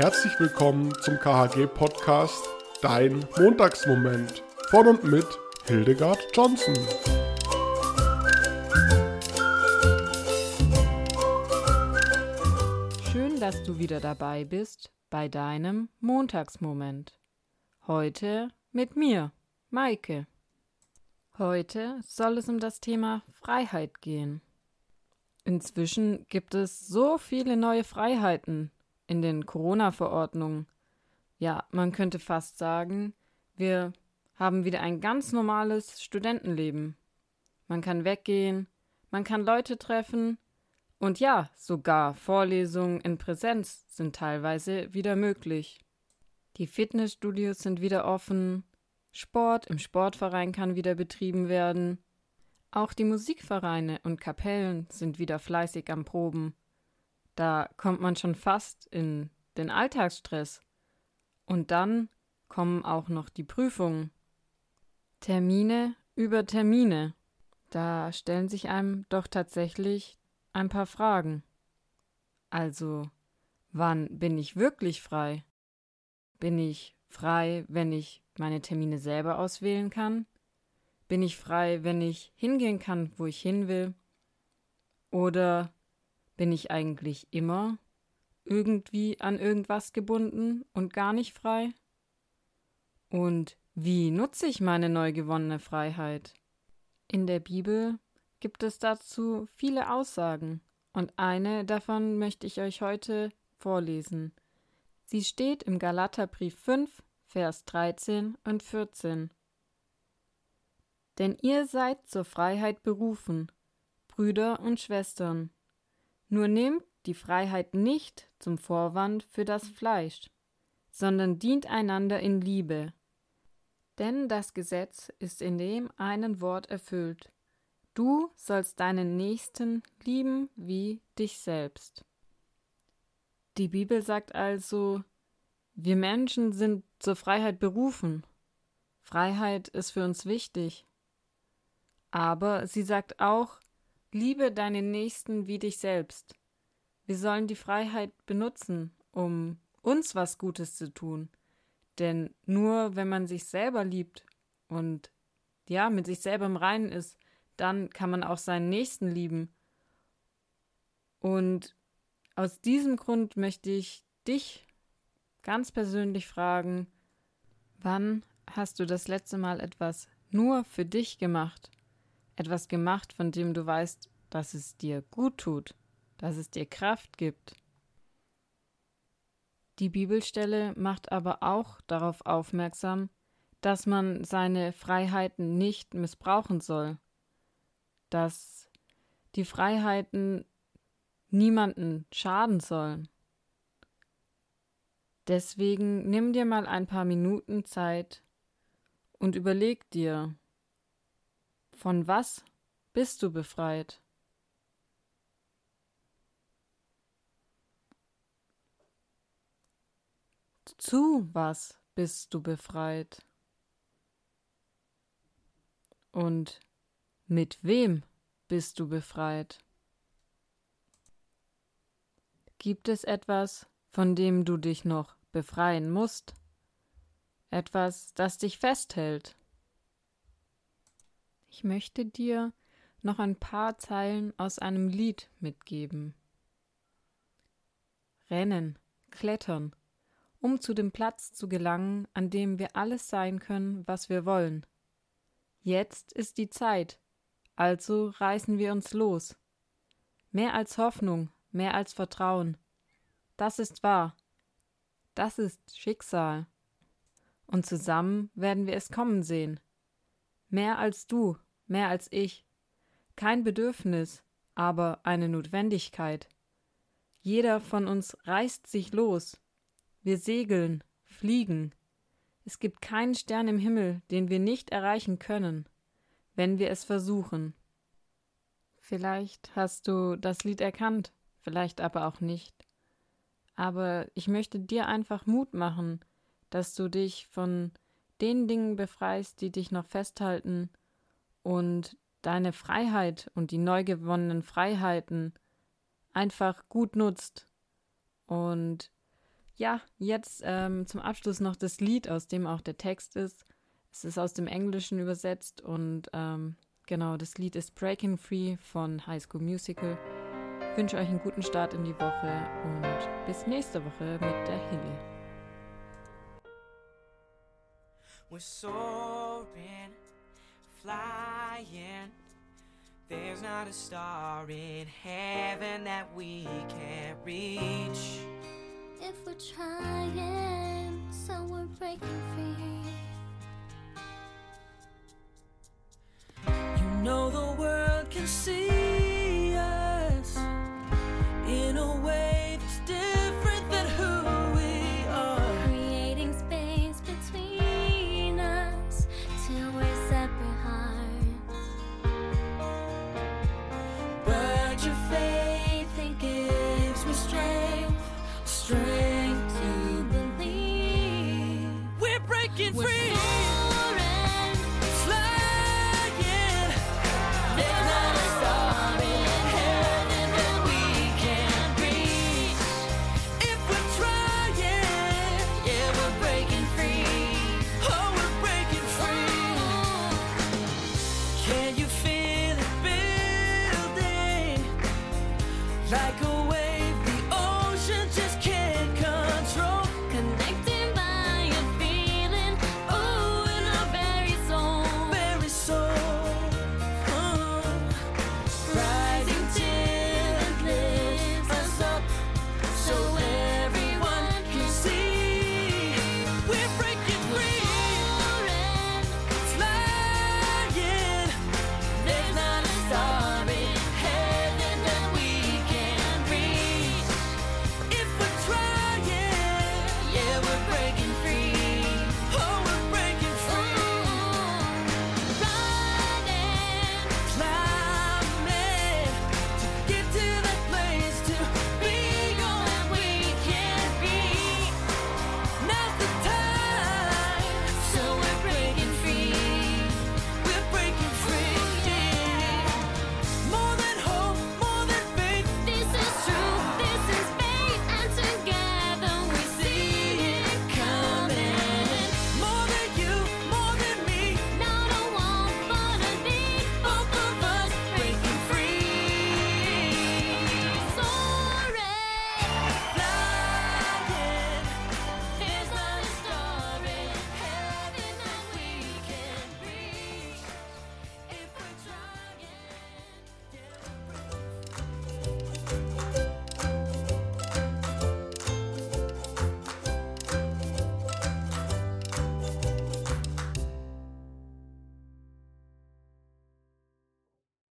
Herzlich willkommen zum KHG-Podcast Dein Montagsmoment von und mit Hildegard Johnson. Schön, dass du wieder dabei bist bei deinem Montagsmoment. Heute mit mir, Maike. Heute soll es um das Thema Freiheit gehen. Inzwischen gibt es so viele neue Freiheiten in den Corona-Verordnungen. Ja, man könnte fast sagen, wir haben wieder ein ganz normales Studentenleben. Man kann weggehen, man kann Leute treffen und ja, sogar Vorlesungen in Präsenz sind teilweise wieder möglich. Die Fitnessstudios sind wieder offen, Sport im Sportverein kann wieder betrieben werden. Auch die Musikvereine und Kapellen sind wieder fleißig am Proben. Da kommt man schon fast in den Alltagsstress. Und dann kommen auch noch die Prüfungen. Termine über Termine. Da stellen sich einem doch tatsächlich ein paar Fragen. Also, wann bin ich wirklich frei? Bin ich frei, wenn ich meine Termine selber auswählen kann? Bin ich frei, wenn ich hingehen kann, wo ich hin will? Oder bin ich eigentlich immer irgendwie an irgendwas gebunden und gar nicht frei? Und wie nutze ich meine neu gewonnene Freiheit? In der Bibel gibt es dazu viele Aussagen, und eine davon möchte ich euch heute vorlesen. Sie steht im Galaterbrief 5, Vers 13 und 14. Denn ihr seid zur Freiheit berufen, Brüder und Schwestern. Nur nehmt die Freiheit nicht zum Vorwand für das Fleisch, sondern dient einander in Liebe. Denn das Gesetz ist in dem einen Wort erfüllt. Du sollst deinen Nächsten lieben wie dich selbst. Die Bibel sagt also, wir Menschen sind zur Freiheit berufen. Freiheit ist für uns wichtig. Aber sie sagt auch, liebe deinen Nächsten wie dich selbst. Wir sollen die Freiheit benutzen, um uns was Gutes zu tun. Denn nur wenn man sich selber liebt und ja, mit sich selber im Reinen ist, dann kann man auch seinen Nächsten lieben. Und aus diesem Grund möchte ich dich ganz persönlich fragen, wann hast du das letzte Mal etwas nur für dich gemacht? Etwas gemacht, von dem du weißt, dass es dir gut tut, dass es dir Kraft gibt. Die Bibelstelle macht aber auch darauf aufmerksam, dass man seine Freiheiten nicht missbrauchen soll, dass die Freiheiten niemanden schaden sollen. Deswegen nimm dir mal ein paar Minuten Zeit und überleg dir, von was bist du befreit? Zu was bist du befreit? Und mit wem bist du befreit? Gibt es etwas, von dem du dich noch befreien musst, etwas, das dich festhält. Ich möchte dir noch ein paar Zeilen aus einem Lied mitgeben. Rennen, klettern, um zu dem Platz zu gelangen, an dem wir alles sein können, was wir wollen. Jetzt ist die Zeit, also reißen wir uns los. Mehr als Hoffnung, mehr als Vertrauen. Das ist wahr, das ist Schicksal. Und zusammen werden wir es kommen sehen. Mehr als du, mehr als ich. Kein Bedürfnis, aber eine Notwendigkeit. Jeder von uns reißt sich los. Wir segeln, fliegen. Es gibt keinen Stern im Himmel, den wir nicht erreichen können, wenn wir es versuchen. Vielleicht hast du das Lied erkannt, vielleicht aber auch nicht. Aber ich möchte dir einfach Mut machen, dass du dich von den Dingen befreist, die dich noch festhalten und deine Freiheit und die neu gewonnenen Freiheiten einfach gut nutzt und Ja, jetzt ähm, zum Abschluss noch das Lied, aus dem auch der Text ist. Es ist aus dem Englischen übersetzt und ähm, genau, das Lied ist Breaking Free von High School Musical. Ich wünsche euch einen guten Start in die Woche und bis nächste Woche mit der Hilly. We're soaring, flying. There's not a star in heaven that we can't reach. If we're trying, so we're breaking free. Can you feel